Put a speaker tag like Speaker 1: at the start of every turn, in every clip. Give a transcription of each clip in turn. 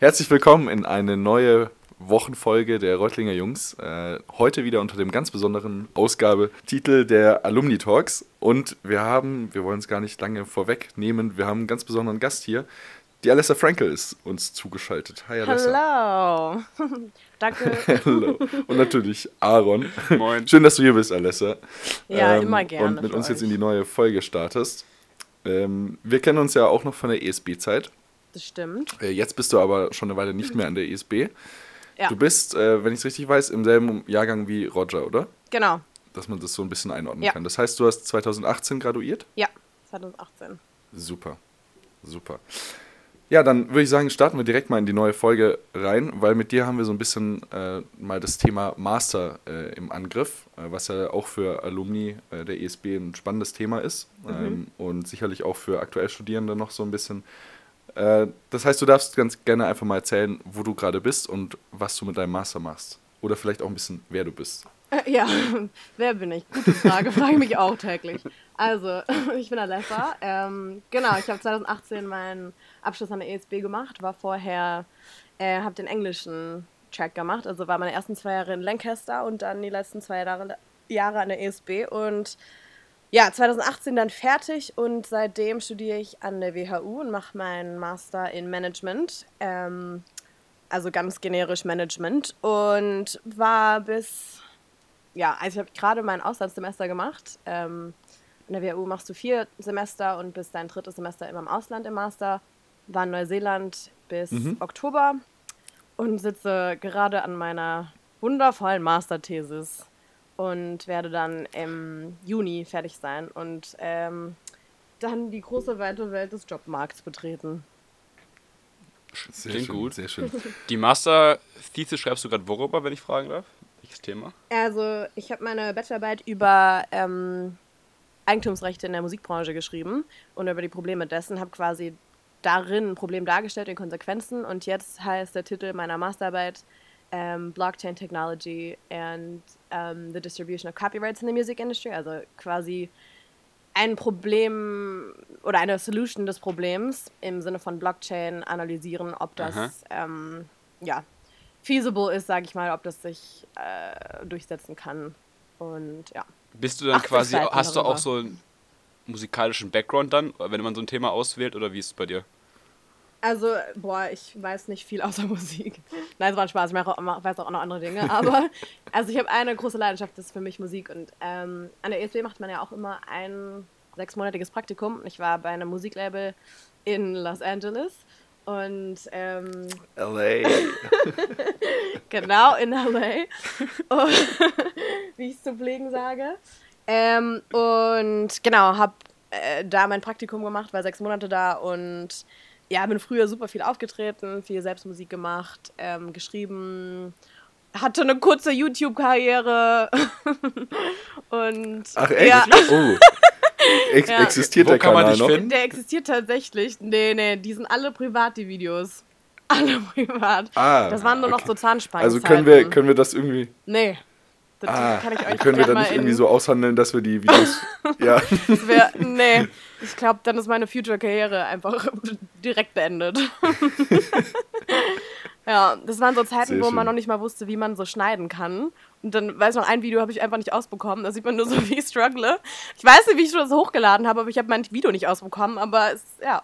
Speaker 1: Herzlich willkommen in eine neue Wochenfolge der Reutlinger Jungs. Äh, heute wieder unter dem ganz besonderen Ausgabetitel der Alumni Talks. Und wir haben, wir wollen es gar nicht lange vorwegnehmen, wir haben einen ganz besonderen Gast hier. Die Alessa Frankel ist uns zugeschaltet. Hi
Speaker 2: Alessa. Hallo. Danke.
Speaker 1: Hallo. Und natürlich Aaron. Moin. Schön, dass du hier bist, Alessa.
Speaker 2: Ja, ähm, immer gerne.
Speaker 1: Und mit uns euch. jetzt in die neue Folge startest. Ähm, wir kennen uns ja auch noch von der ESB-Zeit.
Speaker 2: Das stimmt.
Speaker 1: Äh, jetzt bist du aber schon eine Weile nicht mehr an der ESB. Ja. Du bist, äh, wenn ich es richtig weiß, im selben Jahrgang wie Roger, oder?
Speaker 2: Genau.
Speaker 1: Dass man das so ein bisschen einordnen ja. kann. Das heißt, du hast 2018 graduiert?
Speaker 2: Ja, 2018.
Speaker 1: Super, super. Ja, dann würde ich sagen, starten wir direkt mal in die neue Folge rein, weil mit dir haben wir so ein bisschen äh, mal das Thema Master äh, im Angriff, äh, was ja auch für Alumni äh, der ESB ein spannendes Thema ist mhm. ähm, und sicherlich auch für aktuell Studierende noch so ein bisschen. Äh, das heißt, du darfst ganz gerne einfach mal erzählen, wo du gerade bist und was du mit deinem Master machst. Oder vielleicht auch ein bisschen, wer du bist.
Speaker 2: Äh, ja, wer bin ich? Gute Frage, frage ich mich auch täglich. Also, ich bin Alessa. Ähm, genau, ich habe 2018 meinen Abschluss an der ESB gemacht, war vorher, äh, habe den englischen Track gemacht, also war meine ersten zwei Jahre in Lancaster und dann die letzten zwei Jahre, Jahre an der ESB und ja, 2018 dann fertig und seitdem studiere ich an der WHU und mache meinen Master in Management, ähm, also ganz generisch Management und war bis, ja, also ich habe gerade mein Auslandssemester gemacht. Ähm, in der WHU machst du vier Semester und bis dein drittes Semester immer im Ausland im Master. War in Neuseeland bis mhm. Oktober und sitze gerade an meiner wundervollen Masterthesis und werde dann im Juni fertig sein und ähm, dann die große weite Welt des Jobmarkts betreten.
Speaker 3: Sehr Klingt schön, gut. Sehr schön. Die Master-Thesis schreibst du gerade worüber, wenn ich fragen darf? Welches Thema?
Speaker 2: Also, ich habe meine Bachelorarbeit über ähm, Eigentumsrechte in der Musikbranche geschrieben und über die Probleme dessen, habe quasi darin ein Problem dargestellt, in Konsequenzen. Und jetzt heißt der Titel meiner Masterarbeit um, Blockchain Technology and um, the Distribution of Copyrights in the Music Industry. Also quasi ein Problem oder eine Solution des Problems im Sinne von Blockchain analysieren, ob das ähm, ja, feasible ist, sage ich mal, ob das sich äh, durchsetzen kann. Und ja.
Speaker 3: Bist du dann quasi, hast du auch so einen musikalischen Background dann, wenn man so ein Thema auswählt oder wie ist es bei dir?
Speaker 2: Also, boah, ich weiß nicht viel außer Musik. Nein, es war ein Spaß, ich weiß auch noch andere Dinge. Aber, also ich habe eine große Leidenschaft, das ist für mich Musik. Und ähm, an der ESB macht man ja auch immer ein sechsmonatiges Praktikum. Ich war bei einem Musiklabel in Los Angeles. Und ähm,
Speaker 1: LA.
Speaker 2: genau, in LA. Und, wie ich es zu pflegen sage. Ähm, und genau, habe äh, da mein Praktikum gemacht, war sechs Monate da und ja, bin früher super viel aufgetreten, viel Selbstmusik gemacht, ähm, geschrieben, hatte eine kurze YouTube-Karriere und
Speaker 1: Ach echt? Ja. Oh. Ex ja. Existiert Wo der kann Kanal noch?
Speaker 2: Finden? Der existiert tatsächlich. Nee, nee, die sind alle privat, die Videos. Alle privat. Ah, das waren nur okay. noch so Zahnspangen.
Speaker 1: Also können wir, können wir das irgendwie.
Speaker 2: Nee.
Speaker 1: Das ah, kann ich euch können wir dann nicht irgendwie so aushandeln, dass wir die Videos. ja.
Speaker 2: Wär, nee, ich glaube, dann ist meine Future-Karriere einfach direkt beendet. ja, das waren so Zeiten, Sehr wo man noch nicht mal wusste, wie man so schneiden kann. Und dann, weiß noch, ein Video habe ich einfach nicht ausbekommen. Da sieht man nur so, wie ich struggle. Ich weiß nicht, wie ich das hochgeladen habe, aber ich habe mein Video nicht ausbekommen. Aber es, ja,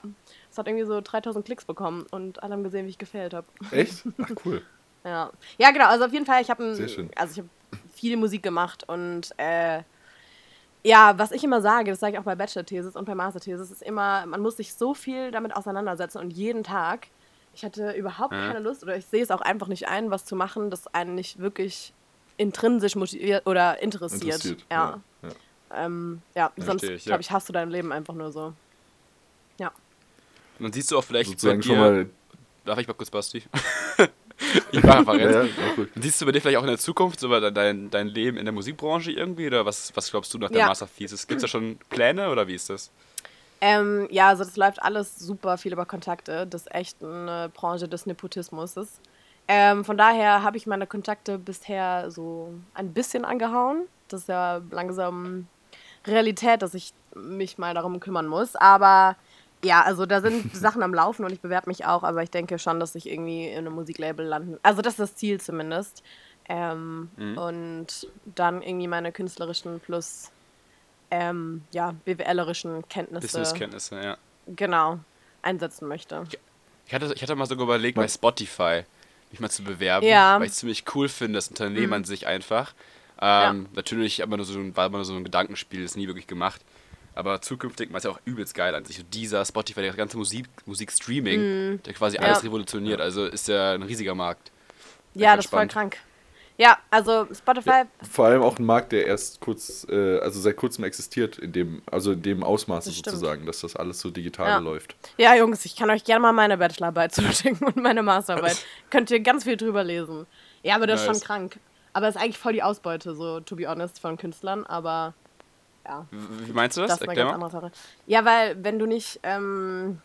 Speaker 2: es hat irgendwie so 3000 Klicks bekommen und alle haben gesehen, wie ich gefällt habe.
Speaker 1: Echt? Ach, cool.
Speaker 2: ja. ja, genau. Also auf jeden Fall, ich habe also ich habe viel Musik gemacht und äh, ja, was ich immer sage, das sage ich auch bei Bachelor-Thesis und bei Master-Thesis, ist immer, man muss sich so viel damit auseinandersetzen und jeden Tag. Ich hatte überhaupt ja. keine Lust oder ich sehe es auch einfach nicht ein, was zu machen, das einen nicht wirklich intrinsisch motiviert oder interessiert. interessiert. Ja. Ja, ja. Ähm, ja sonst, glaube ich, hast du dein Leben einfach nur so. Ja.
Speaker 3: Und dann siehst du auch vielleicht Sozusagen bei dir, schon mal Darf ich mal kurz, Basti? ich war einfach ja, ja, cool. Siehst du bei dir vielleicht auch in der Zukunft so dein, dein Leben in der Musikbranche irgendwie? Oder was, was glaubst du nach der ja. Master Thesis? Gibt es da schon Pläne oder wie ist das?
Speaker 2: Ähm, ja, also das läuft alles super viel über Kontakte. Das ist echt eine Branche des Nepotismus. Ähm, von daher habe ich meine Kontakte bisher so ein bisschen angehauen. Das ist ja langsam Realität, dass ich mich mal darum kümmern muss. Aber Ja, also da sind Sachen am Laufen und ich bewerbe mich auch, aber ich denke schon, dass ich irgendwie in einem Musiklabel landen. Also das ist das Ziel zumindest. Ähm, mhm. Und dann irgendwie meine künstlerischen plus ähm, ja, BWLerischen Kenntnisse.
Speaker 3: Businesskenntnisse, ja.
Speaker 2: Genau, einsetzen möchte.
Speaker 3: Ich hatte, ich hatte mal sogar überlegt, bei Spotify mich mal zu bewerben, ja. weil ich es ziemlich cool finde, das Unternehmen mhm. an sich einfach. Ähm, ja. Natürlich aber nur so ein, war immer nur so ein Gedankenspiel, ist nie wirklich gemacht. Aber zukünftig war es ja auch übelst geil an sich. Und dieser Spotify, der ganze Musik, Musikstreaming, mm. der quasi ja. alles revolutioniert. Also ist ja ein riesiger Markt.
Speaker 2: Ja, das ist voll krank. Ja, also Spotify. Ja,
Speaker 1: vor allem auch ein Markt, der erst kurz, äh, also seit kurzem existiert, in dem, also in dem Ausmaße das sozusagen, dass das alles so digital ja. läuft.
Speaker 2: Ja, Jungs, ich kann euch gerne mal meine Bachelorarbeit zuschicken und meine Masterarbeit. Könnt ihr ganz viel drüber lesen. Ja, aber das nice. ist schon krank. Aber das ist eigentlich voll die Ausbeute, so to be honest, von Künstlern, aber ja.
Speaker 3: Wie meinst du das?
Speaker 2: Das ist eine ganz andere Sache. Ja, weil wenn du nicht, ähm,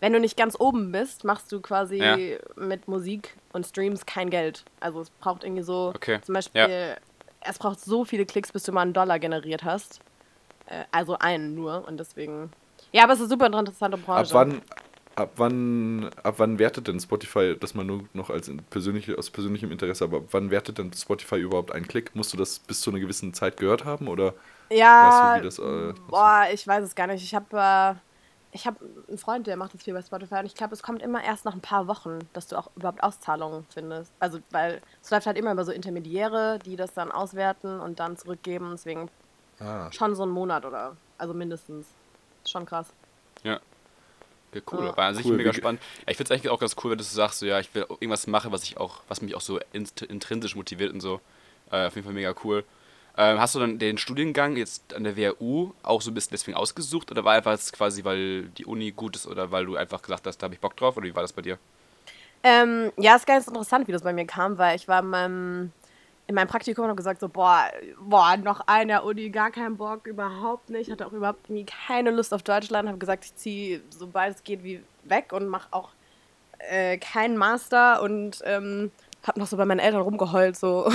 Speaker 2: wenn du nicht ganz oben bist, machst du quasi ja. mit Musik und Streams kein Geld. Also es braucht irgendwie so, okay. zum Beispiel, ja. es braucht so viele Klicks, bis du mal einen Dollar generiert hast. Äh, also einen nur und deswegen. Ja, aber es ist eine super interessante Branche.
Speaker 1: Ab wann, ab wann, ab wann wertet denn Spotify, das mal nur noch als persönliche, aus persönlichem Interesse, aber ab wann wertet denn Spotify überhaupt einen Klick? Musst du das bis zu einer gewissen Zeit gehört haben oder?
Speaker 2: Ja, weißt du, das, äh, boah, ich weiß es gar nicht. Ich habe äh, ich habe einen Freund, der macht das viel bei Spotify und ich glaube, es kommt immer erst nach ein paar Wochen, dass du auch überhaupt Auszahlungen findest. Also, weil es läuft halt immer über so Intermediäre, die das dann auswerten und dann zurückgeben. Deswegen ah. schon so einen Monat oder, also mindestens. Schon krass.
Speaker 3: Ja. Ja, cool, ja. war an sich cool. mega spannend. Ja, ich finde es eigentlich auch ganz cool, wenn du sagst, so, ja, ich will irgendwas machen, was ich auch, was mich auch so intrinsisch motiviert und so. Äh, auf jeden Fall mega cool. Ähm, hast du dann den Studiengang jetzt an der WHU auch so ein bisschen deswegen ausgesucht oder war einfach quasi, weil die Uni gut ist oder weil du einfach gesagt hast, da habe ich Bock drauf oder wie war das bei dir?
Speaker 2: Ähm, ja, ist ganz interessant, wie das bei mir kam, weil ich war in meinem, in meinem Praktikum und gesagt so, boah, boah, noch eine Uni, gar keinen Bock, überhaupt nicht. Hatte auch überhaupt nie keine Lust auf Deutschland. Habe gesagt, ich ziehe, sobald es geht, wie weg und mache auch äh, keinen Master und ähm, hab noch so bei meinen Eltern rumgeheult, so,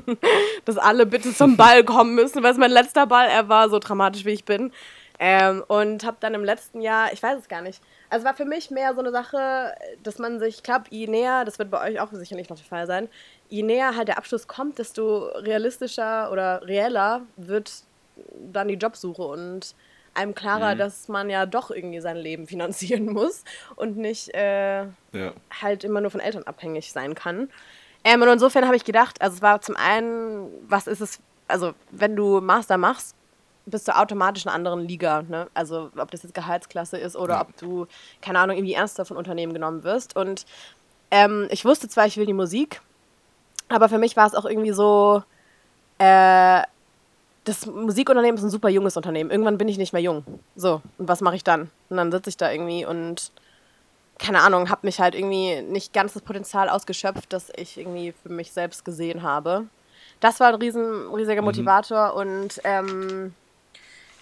Speaker 2: dass alle bitte zum Ball kommen müssen, weil es mein letzter Ball er war, so dramatisch wie ich bin. Ähm, und hab dann im letzten Jahr, ich weiß es gar nicht, also war für mich mehr so eine Sache, dass man sich, ich glaube, je näher, das wird bei euch auch sicherlich noch der Fall sein, je näher halt der Abschluss kommt, desto realistischer oder reeller wird dann die Jobsuche und einem klarer, mhm. dass man ja doch irgendwie sein Leben finanzieren muss und nicht äh, ja. halt immer nur von Eltern abhängig sein kann. Ähm, und insofern habe ich gedacht, also es war zum einen, was ist es, also wenn du Master machst, bist du automatisch in einer anderen Liga. Ne? Also ob das jetzt Gehaltsklasse ist oder ja. ob du, keine Ahnung, irgendwie ernster von Unternehmen genommen wirst. Und ähm, ich wusste zwar, ich will die Musik, aber für mich war es auch irgendwie so, äh, das Musikunternehmen ist ein super junges Unternehmen. Irgendwann bin ich nicht mehr jung. So, und was mache ich dann? Und dann sitze ich da irgendwie und keine Ahnung, habe mich halt irgendwie nicht ganz das Potenzial ausgeschöpft, das ich irgendwie für mich selbst gesehen habe. Das war ein riesen, riesiger mhm. Motivator und ähm,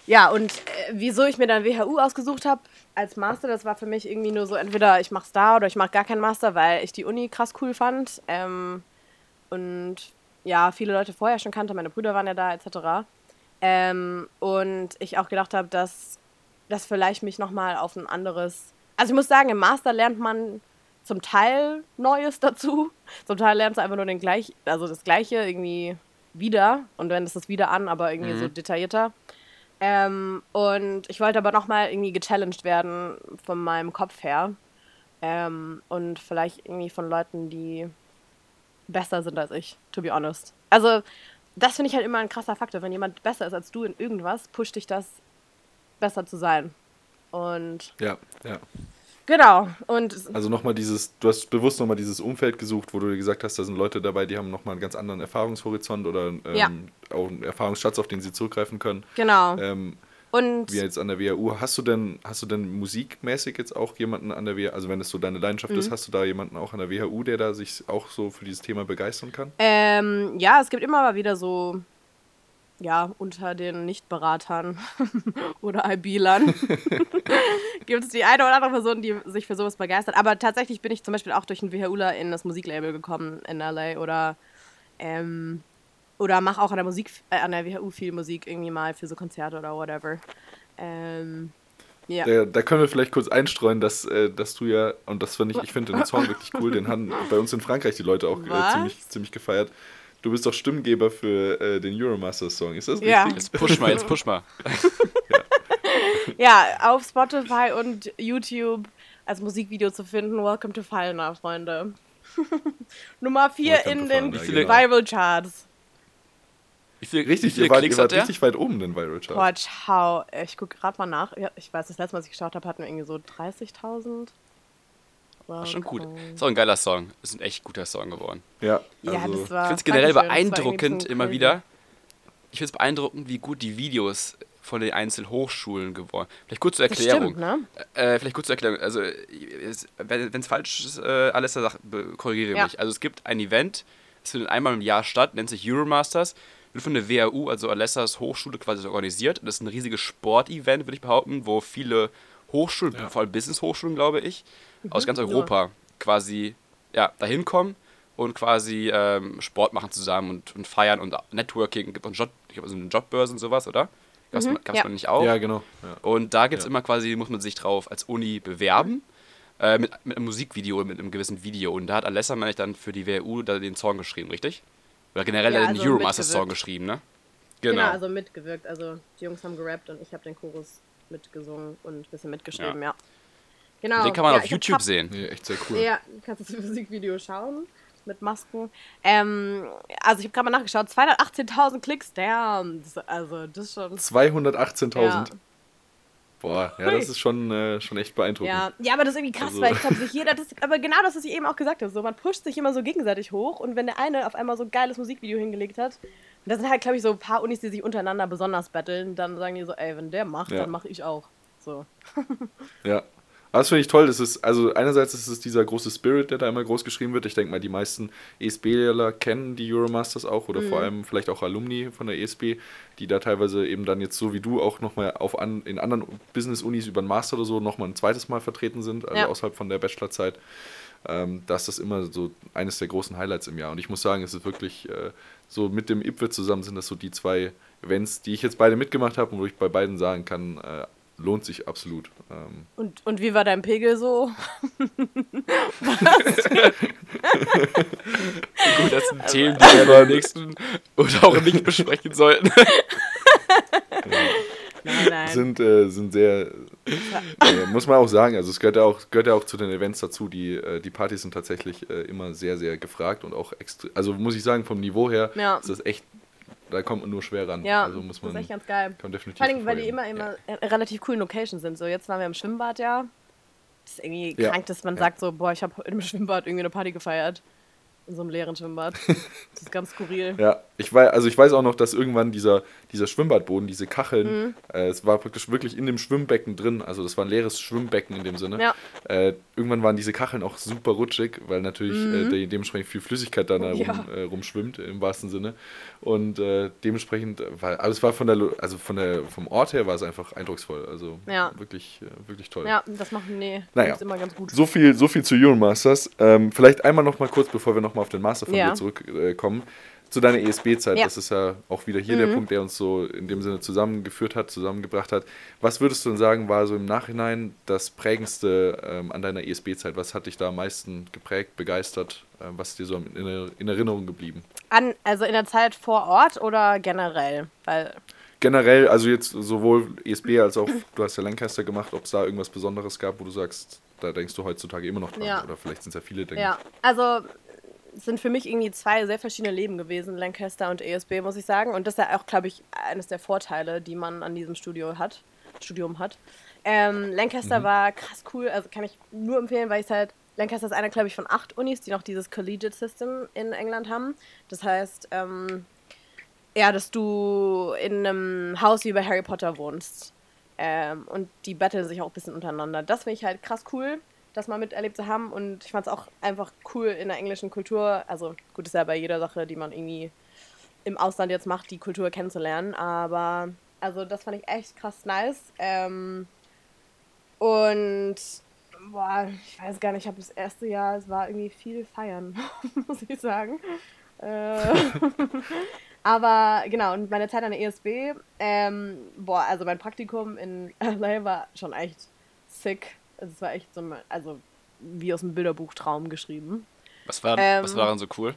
Speaker 2: ja, und äh, wieso ich mir dann WHU ausgesucht habe als Master, das war für mich irgendwie nur so, entweder ich mache es da oder ich mache gar keinen Master, weil ich die Uni krass cool fand. Ähm, und ja, viele Leute vorher schon kannte, meine Brüder waren ja da, etc. Ähm, und ich auch gedacht habe, dass das vielleicht mich nochmal auf ein anderes. Also ich muss sagen, im Master lernt man zum Teil Neues dazu. Zum Teil lernst du einfach nur den gleich, also das Gleiche irgendwie wieder und wendest es wieder an, aber irgendwie mhm. so detaillierter. Ähm, und ich wollte aber nochmal irgendwie gechallenged werden von meinem Kopf her. Ähm, und vielleicht irgendwie von Leuten, die besser sind als ich, to be honest. Also, das finde ich halt immer ein krasser Faktor. Wenn jemand besser ist als du in irgendwas, pusht dich das, besser zu sein. Und.
Speaker 1: Ja, ja.
Speaker 2: Genau. Und
Speaker 1: also nochmal dieses, du hast bewusst nochmal dieses Umfeld gesucht, wo du gesagt hast, da sind Leute dabei, die haben nochmal einen ganz anderen Erfahrungshorizont oder ähm, ja. auch einen Erfahrungsschatz, auf den sie zurückgreifen können.
Speaker 2: Genau.
Speaker 1: Ähm, und wie jetzt an der WHU, hast du denn, hast du denn musikmäßig jetzt auch jemanden an der WHU, also wenn es so deine Leidenschaft mhm. ist, hast du da jemanden auch an der WHU, der da sich auch so für dieses Thema begeistern kann?
Speaker 2: Ähm, ja, es gibt immer mal wieder so, ja, unter den Nichtberatern oder IB-Lern gibt es die eine oder andere Person, die sich für sowas begeistert. Aber tatsächlich bin ich zum Beispiel auch durch einen WHUler in das Musiklabel gekommen in LA oder ähm, oder mache auch an der Musik, äh, an der WHU viel Musik irgendwie mal für so Konzerte oder whatever. Ähm,
Speaker 1: Ja. Da, da, können wir vielleicht kurz einstreuen, dass, äh, dass du ja, und das finde ich, ich finde den Song wirklich cool, den haben bei uns in Frankreich die Leute auch äh, ziemlich, ziemlich gefeiert. Du bist doch Stimmgeber für äh, den Euromasters-Song, ist das ja. richtig?
Speaker 3: Jetzt push mal, jetzt push mal.
Speaker 2: ja. ja, auf Spotify und YouTube als Musikvideo zu finden. Welcome to Fallner, Freunde. Nummer 4 in den Viral Charts.
Speaker 1: Wie viel, richtig, viele Klicks ihr wart, richtig weit oben den Viral Chart.
Speaker 2: Boah, ciao. Ich gucke gerade mal nach. Ich weiß, das letzte Mal, als ich geschaut habe, hatten wir irgendwie so 30.000.
Speaker 3: War schon gut. Ist auch ein geiler Song. Ist ein echt guter Song geworden.
Speaker 1: Ja,
Speaker 2: also ja das war.
Speaker 3: Ich finde es generell beeindruckend immer wieder. Ich finde es beeindruckend, wie gut die Videos von den einzelnen Hochschulen geworden. Vielleicht kurz zur Erklärung. Stimmt, ne? äh, vielleicht kurz zur Erklärung. Also, wenn es falsch ist, äh, alles sagt, korrigiere ja. mich. Also, es gibt ein Event, es findet einmal im Jahr statt, nennt sich Euromasters wird von der WHU, also Alessas Hochschule, quasi organisiert. Das ist ein riesiges Sportevent, würde ich behaupten, wo viele Hochschulen, ja. vor allem Business-Hochschulen, glaube ich, mhm, aus ganz Europa ja. quasi ja, dahin kommen und quasi ähm, Sport machen zusammen und, und feiern und Networking. Gibt einen Job, ich glaube, so eine Jobbörse und sowas, oder? Gab es mhm, ja. man nicht auch?
Speaker 1: Ja, genau.
Speaker 3: Ja. Und da gibt es immer quasi, muss man sich drauf als Uni bewerben. Äh, mit, mit einem Musikvideo, mit einem gewissen Video. Und da hat Alessa, meine ich, dann für die WHU da den Song geschrieben, richtig? Oder generell ja, also den Euromasters-Song geschrieben, ne?
Speaker 2: Genau. genau. also mitgewirkt. Also die Jungs haben gerappt und ich habe den Chorus mitgesungen und ein bisschen mitgeschrieben, ja. ja.
Speaker 3: Genau. Den kann man ja, auf YouTube hab, sehen.
Speaker 1: Ja, echt sehr cool.
Speaker 2: Ja, kannst du das Musikvideo schauen mit Masken. Ähm, also ich habe gerade mal nachgeschaut, 218.000 Klicks, damn. Also das ist schon...
Speaker 1: 218.000? Boah, ja, das ist schon, äh, schon echt beeindruckend.
Speaker 2: Ja. ja, aber das ist irgendwie krass, also. weil ich glaube, sich jeder, das, aber genau das, was ich eben auch gesagt habe, so, man pusht sich immer so gegenseitig hoch und wenn der eine auf einmal so ein geiles Musikvideo hingelegt hat, und das sind halt, glaube ich, so ein paar Unis, die sich untereinander besonders battlen, dann sagen die so, ey, wenn der macht, ja. dann mache ich auch. So.
Speaker 1: ja, aber das finde ich toll. Das ist, also einerseits ist es dieser große Spirit, der da immer groß geschrieben wird. Ich denke mal, die meisten ESB-Ler kennen die Euromasters auch oder mhm. vor allem vielleicht auch Alumni von der ESB, die da teilweise eben dann jetzt so wie du auch nochmal auf an, in anderen Business-Unis über den Master oder so nochmal ein zweites Mal vertreten sind, also ja. außerhalb von der Bachelorzeit. Ähm, da ist das immer so eines der großen Highlights im Jahr. Und ich muss sagen, es ist wirklich äh, so mit dem IPWE zusammen sind das so die zwei Events, die ich jetzt beide mitgemacht habe und wo ich bei beiden sagen kann, äh, lohnt sich absolut. Ähm
Speaker 2: und, und wie war dein Pegel so?
Speaker 3: Gut, das sind Themen, die wir beim nächsten oder auch nicht besprechen sollten.
Speaker 1: Nein, nein. Sind, äh, sind sehr, äh, muss man auch sagen, also es gehört ja auch, gehört ja auch zu den Events dazu, die, äh, die Partys sind tatsächlich äh, immer sehr, sehr gefragt und auch extra, also muss ich sagen, vom Niveau her ja. ist das echt da kommt man nur schwer ran.
Speaker 2: Ja, also muss man, das ist echt ganz geil. Kann definitiv Vor allem, weil die immer, immer ja. relativ coolen Locations sind. So, jetzt waren wir im Schwimmbad, ja. Das ist irgendwie ja. krank, dass man sagt so, boah, ich habe im Schwimmbad irgendwie eine Party gefeiert in so einem leeren Schwimmbad. Das ist ganz skurril.
Speaker 1: ja, ich weiß, also ich weiß auch noch, dass irgendwann dieser, dieser Schwimmbadboden, diese Kacheln, mhm. äh, es war praktisch wirklich in dem Schwimmbecken drin, also das war ein leeres Schwimmbecken in dem Sinne. Ja. Äh, irgendwann waren diese Kacheln auch super rutschig, weil natürlich äh, mhm. äh, dementsprechend viel Flüssigkeit da rum, ja. Äh, rumschwimmt, im wahrsten Sinne. Und äh, dementsprechend war, also es war von der, also von der, vom Ort her war es einfach eindrucksvoll. Also ja. wirklich, wirklich toll.
Speaker 2: Ja, das machen, nee,
Speaker 1: naja.
Speaker 2: immer ganz gut.
Speaker 1: So viel, so viel zu Euromasters. Ähm, vielleicht einmal noch mal kurz, bevor wir noch mal auf den Master von ja. dir zurückkommen. Zu deiner ESB-Zeit, ja. das ist ja auch wieder hier mhm. der Punkt, der uns so in dem Sinne zusammengeführt hat, zusammengebracht hat. Was würdest du denn sagen, war so im Nachhinein das Prägendste ähm, an deiner ESB-Zeit? Was hat dich da am meisten geprägt, begeistert? Äh, was ist dir so in, in, Erinnerung geblieben?
Speaker 2: An, also in der Zeit vor Ort oder generell? Weil
Speaker 1: generell, also jetzt sowohl ESB als auch, du hast ja Lancaster gemacht, ob es da irgendwas Besonderes gab, wo du sagst, da denkst du heutzutage immer noch dran. Ja. Oder vielleicht sind es ja viele Dinge.
Speaker 2: Ja, also sind für mich irgendwie zwei sehr verschiedene Leben gewesen, Lancaster und ESB, muss ich sagen. Und das ist ja auch, glaube ich, eines der Vorteile, die man an diesem Studio hat, Studium hat. Ähm, Lancaster mhm. war krass cool, also kann ich nur empfehlen, weil ich es halt. Lancaster ist einer, glaube ich, von acht Unis, die noch dieses Collegiate System in England haben. Das heißt, ähm, ja, dass du in einem Haus wie bei Harry Potter wohnst. Ähm, und die battlen sich auch ein bisschen untereinander. Das finde ich halt krass cool das mal miterlebt zu haben. Und ich fand es auch einfach cool in der englischen Kultur. Also gut, ist ja bei jeder Sache, die man irgendwie im Ausland jetzt macht, die Kultur kennenzulernen. Aber also das fand ich echt krass nice. Ähm, und boah, ich weiß gar nicht, ich habe das erste Jahr, es war irgendwie viel feiern, muss ich sagen. Äh, Aber genau, und meine Zeit an der ESB, ähm, boah, also mein Praktikum in LA war schon echt sick. Also es war echt so, also wie aus dem Bilderbuch Traum geschrieben.
Speaker 3: Was war, ähm, was war daran so cool?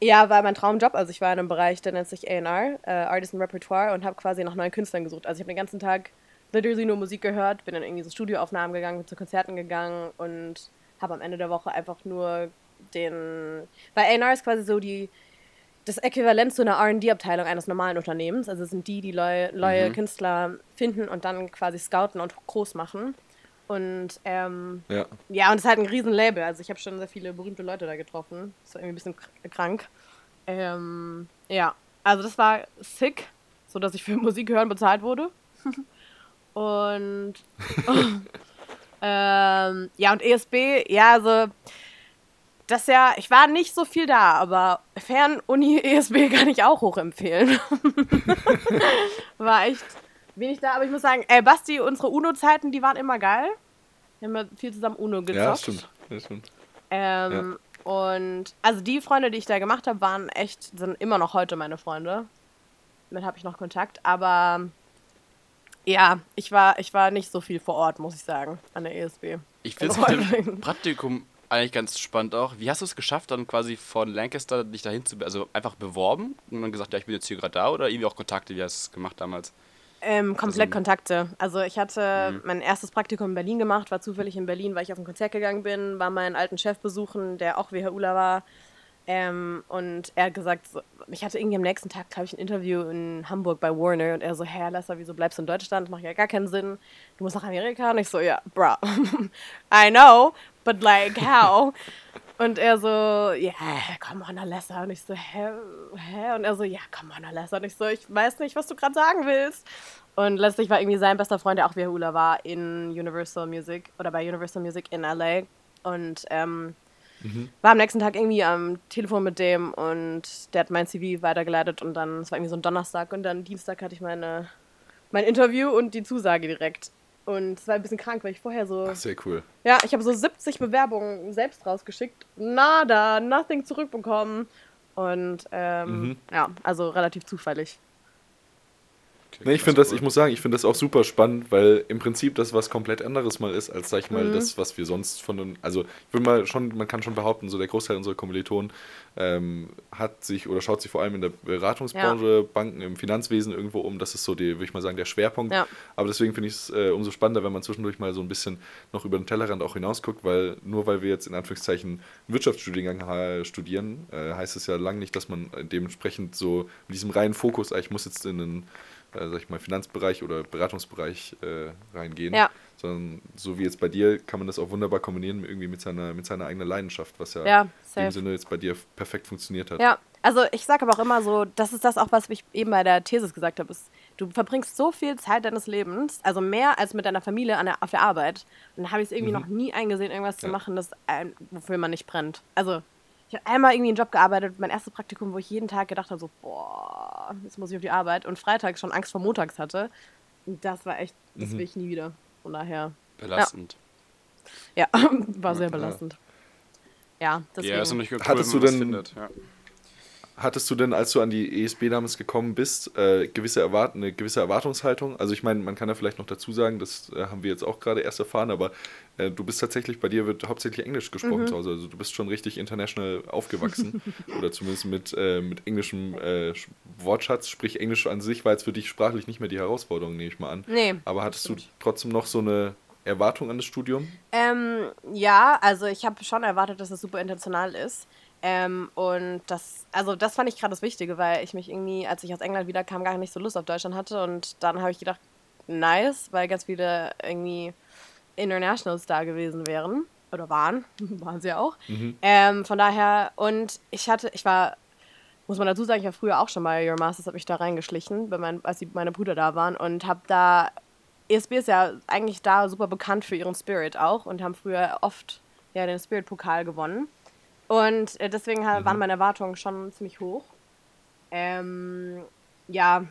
Speaker 2: Ja, war mein Traumjob. Also ich war in einem Bereich, der nennt sich A&R, äh, Artist and Repertoire, und habe quasi nach neuen Künstlern gesucht. Also ich habe den ganzen Tag literally nur Musik gehört, bin dann irgendwie so Studioaufnahmen gegangen, bin zu Konzerten gegangen und habe am Ende der Woche einfach nur den... Weil A&R ist quasi so die das Äquivalent zu einer RD-Abteilung eines normalen Unternehmens. Also sind die, die neue, neue mhm. Künstler finden und dann quasi scouten und groß machen. Und ähm, ja. ja, und es ist halt ein Riesenlabel. Also ich habe schon sehr viele berühmte Leute da getroffen. Das war irgendwie ein bisschen krank. Ähm, ja, also das war sick, so dass ich für Musik hören bezahlt wurde. und ähm, ja, und ESB, ja, also das ja, ich war nicht so viel da, aber Fern-Uni ESB kann ich auch hochempfehlen. war echt wenig da, aber ich muss sagen, ey, Basti, unsere UNO-Zeiten, die waren immer geil. Wir haben ja viel zusammen UNO gezockt. Ja, stimmt. Ja, stimmt. Ähm, ja. Und also die Freunde, die ich da gemacht habe, waren echt, sind immer noch heute meine Freunde. Damit habe ich noch Kontakt, aber ja, ich war, ich war nicht so viel vor Ort, muss ich sagen, an der ESB.
Speaker 3: Ich finde es mit dem Praktikum eigentlich ganz spannend auch. Wie hast du es geschafft, dann quasi von Lancaster dich dahin zu, also einfach beworben und dann gesagt, ja, ich bin jetzt hier gerade da oder irgendwie auch Kontakte, wie hast du es gemacht damals?
Speaker 2: Ähm, komplett also, Kontakte. Also ich hatte mhm. mein erstes Praktikum in Berlin gemacht, war zufällig in Berlin, weil ich auf ein Konzert gegangen bin, war meinen alten Chef besuchen, der auch WHUler war. Ähm, und er hat gesagt, so, ich hatte irgendwie am nächsten Tag, glaube ich, ein Interview in Hamburg bei Warner und er so, Herr Lesser, wieso bleibst du in Deutschland? Das macht ja gar keinen Sinn. Du musst nach Amerika. Und ich so, ja, bro, I know, but like, how? Und er so, ja, yeah, come on, Alessa. Und ich so, hä? hä? Und er so, ja, come on, Alessa. Und ich so, ich weiß nicht, was du gerade sagen willst. Und letztlich war irgendwie sein bester Freund, der auch Hula war, in Universal Music oder bei Universal Music in LA. Und ähm, mhm. war am nächsten Tag irgendwie am Telefon mit dem und der hat mein CV weitergeleitet und dann, es war irgendwie so ein Donnerstag und dann Dienstag hatte ich meine, mein Interview und die Zusage direkt. Und es war ein bisschen krank, weil ich vorher so.
Speaker 1: Ach, sehr cool.
Speaker 2: Ja, ich habe so 70 Bewerbungen selbst rausgeschickt. Nada, nothing zurückbekommen. Und ähm, mhm. ja, also relativ zufällig.
Speaker 1: Okay, nee, ich finde das, ich muss sagen, ich finde das auch super spannend, weil im Prinzip das was komplett anderes mal ist, als sag ich mal, mhm. das, was wir sonst von den, also ich will mal schon, man kann schon behaupten, so der Großteil unserer Kommilitonen ähm, hat sich oder schaut sich vor allem in der Beratungsbranche, ja. Banken, im Finanzwesen irgendwo um. Das ist so die, würde ich mal sagen, der Schwerpunkt. Ja. Aber deswegen finde ich es äh, umso spannender, wenn man zwischendurch mal so ein bisschen noch über den Tellerrand auch hinausguckt, weil nur weil wir jetzt in Anführungszeichen einen Wirtschaftsstudiengang studieren, äh, heißt es ja lange nicht, dass man dementsprechend so mit diesem reinen Fokus, ah, ich muss jetzt in einen äh, sag ich mal, Finanzbereich oder Beratungsbereich äh, reingehen. Ja. Sondern so wie jetzt bei dir kann man das auch wunderbar kombinieren irgendwie mit seiner, mit seiner eigenen Leidenschaft, was ja, ja in dem Sinne jetzt bei dir perfekt funktioniert hat.
Speaker 2: Ja, also ich sage aber auch immer so, das ist das auch, was ich eben bei der Thesis gesagt habe, ist, du verbringst so viel Zeit deines Lebens, also mehr als mit deiner Familie an der, auf der Arbeit. Und da habe ich es irgendwie mhm. noch nie eingesehen, irgendwas ja. zu machen, das, wofür man nicht brennt. Also ich habe einmal irgendwie einen Job gearbeitet, mein erstes Praktikum, wo ich jeden Tag gedacht habe, so, boah, jetzt muss ich auf die Arbeit und freitags schon Angst vor Montags hatte. Und das war echt, das mhm. will ich nie wieder. Von daher.
Speaker 3: Belastend.
Speaker 2: Ja, ja war sehr belastend. Ja,
Speaker 1: deswegen. Ja, ist nicht cool, Hattest du denn, findet. Ja. Hattest du denn, als du an die ESB damals gekommen bist, äh, gewisse Erwart eine gewisse Erwartungshaltung? Also ich meine, man kann ja vielleicht noch dazu sagen, das äh, haben wir jetzt auch gerade erst erfahren, aber äh, du bist tatsächlich, bei dir wird hauptsächlich Englisch gesprochen mhm. zu Hause. Also du bist schon richtig international aufgewachsen. oder zumindest mit, äh, mit englischem äh, Wortschatz. Sprich, Englisch an sich war jetzt für dich sprachlich nicht mehr die Herausforderung, nehme ich mal an. Nee. Aber hattest du trotzdem noch so eine Erwartung an das Studium?
Speaker 2: Ähm, ja, also ich habe schon erwartet, dass es super international ist. Ähm, und das, also das fand ich gerade das Wichtige, weil ich mich irgendwie, als ich aus England wiederkam, gar nicht so Lust auf Deutschland hatte. Und dann habe ich gedacht, nice, weil ganz viele irgendwie Internationals da gewesen wären. Oder waren. waren sie auch. Mhm. Ähm, von daher, und ich hatte, ich war, muss man dazu sagen, ich war früher auch schon bei Your Masters, habe mich da reingeschlichen, mein, als die, meine Brüder da waren und habe da, ESB ist ja eigentlich da super bekannt für ihren Spirit auch und haben früher oft ja den Spirit-Pokal gewonnen. Und äh, deswegen mhm. waren meine Erwartungen schon ziemlich hoch. Ähm, ja,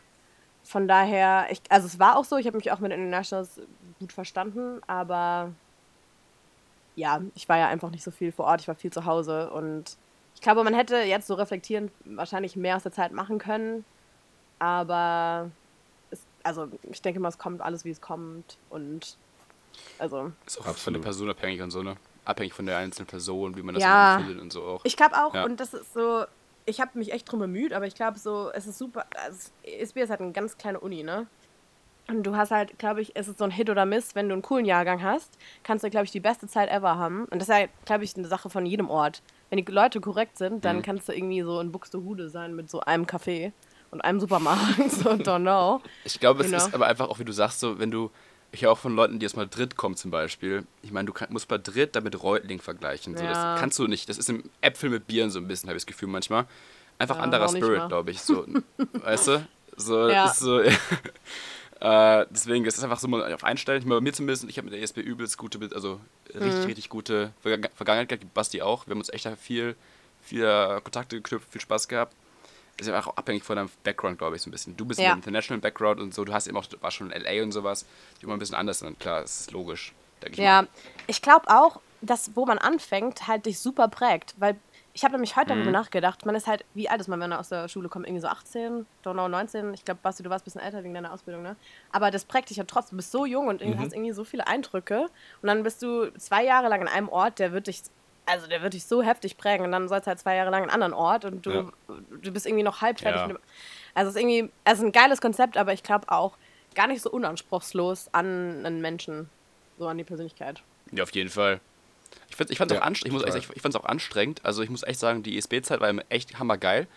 Speaker 2: von daher, ich, also es war auch so, ich habe mich auch mit Internationals gut verstanden, aber ja, ich war ja einfach nicht so viel vor Ort, ich war viel zu Hause und ich glaube, man hätte jetzt so reflektierend wahrscheinlich mehr aus der Zeit machen können, aber es, also ich denke mal, es kommt alles, wie es kommt und also.
Speaker 3: Ist auch Absolut. von der Person abhängig und so, ne? Abhängig von der einzelnen Person, wie man das ja. empfindet und so auch.
Speaker 2: Ich glaube auch, ja. und das ist so, ich habe mich echt drum bemüht, aber ich glaube so, es ist super, also SBS hat eine ganz kleine Uni, ne? Und du hast halt, glaube ich, es ist so ein Hit oder Miss, wenn du einen coolen Jahrgang hast, kannst du, glaube ich, die beste Zeit ever haben. Und das ist ja, glaube ich, eine Sache von jedem Ort. Wenn die Leute korrekt sind, dann mhm. kannst du irgendwie so in Buxtehude sein mit so einem Café und einem Supermarkt, so don't know.
Speaker 3: Ich glaube, es you know. ist aber einfach auch, wie du sagst, so, wenn du, ich höre auch von Leuten, die aus Madrid kommen zum Beispiel. Ich meine, du kann, musst Madrid damit Reutling vergleichen. So, ja. Das kannst du nicht. Das ist im Äpfel mit Bieren so ein bisschen, habe ich das Gefühl manchmal. Einfach ja, anderer Spirit, glaube ich. So, weißt du? So, ja. ist so. Äh, deswegen ist es einfach so mal auf einstellen. Ich meine, bei mir zumindest, ich habe mit der ESB übelst gute, also richtig, mhm. richtig gute Vergangenheit gehabt. Basti auch. Wir haben uns echt viel, viel Kontakte geknüpft, viel Spaß gehabt. Ist ja auch abhängig von deinem Background, glaube ich, so ein bisschen. Du bist ja. ein International Background und so, du hast eben auch, war schon in LA und sowas, die immer ein bisschen anders sind. Klar, das ist logisch,
Speaker 2: ich. Ja, mal. ich glaube auch, dass wo man anfängt, halt dich super prägt. Weil ich habe nämlich heute mhm. darüber nachgedacht. Man ist halt, wie alt ist man, wenn er aus der Schule kommt? Irgendwie so 18, don't know, 19. Ich glaube, Basti, du warst ein bisschen älter wegen deiner Ausbildung, ne? Aber das prägt dich ja trotzdem. Du bist so jung und mhm. hast irgendwie so viele Eindrücke. Und dann bist du zwei Jahre lang in einem Ort, der wird dich, also der wird dich so heftig prägen. Und dann sollst du halt zwei Jahre lang in einem anderen Ort und du, ja. du bist irgendwie noch halb fertig. Ja. Also es ist irgendwie, also ein geiles Konzept, aber ich glaube auch gar nicht so unanspruchslos an einen Menschen, so an die Persönlichkeit.
Speaker 3: Ja, auf jeden Fall. Ich, find, ich fand es ja, auch, ich muss, ich, ich auch anstrengend. Also ich muss echt sagen, die ESB-Zeit war echt hammergeil.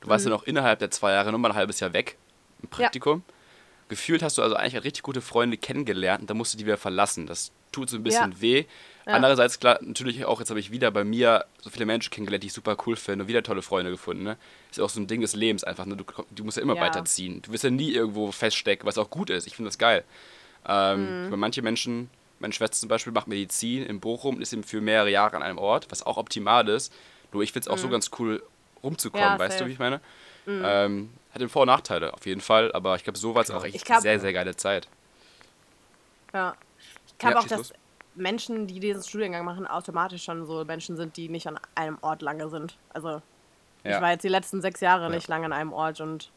Speaker 3: Du mhm. warst ja noch innerhalb der zwei Jahre nur mal ein halbes Jahr weg im Praktikum. Ja. Gefühlt hast du also eigentlich richtig gute Freunde kennengelernt und dann musst du die wieder verlassen. Das tut so ein bisschen ja. weh. Ja. Andererseits, klar, natürlich auch, jetzt habe ich wieder bei mir so viele Menschen kennengelernt, die ich super cool finde und wieder tolle Freunde gefunden. Ne? Ist ja auch so ein Ding des Lebens einfach. Ne? Du, du musst ja immer ja. weiterziehen. Du wirst ja nie irgendwo feststecken, was auch gut ist. Ich finde das geil. Ähm, mhm. Manche Menschen meine Schwester zum Beispiel macht Medizin in Bochum, ist eben für mehrere Jahre an einem Ort, was auch optimal ist. Nur ich finde es auch mhm. so ganz cool rumzukommen, ja, weißt du, wie ich meine? Mhm. Ähm, hat Vor- und Nachteile, auf jeden Fall, aber ich glaube, so war es auch echt glaub, sehr, sehr geile Zeit.
Speaker 2: Ja. Ich glaube ja, auch, dass los. Menschen, die diesen Studiengang machen, automatisch schon so Menschen sind, die nicht an einem Ort lange sind. Also, ja. ich war jetzt die letzten sechs Jahre nicht lange an einem Ort und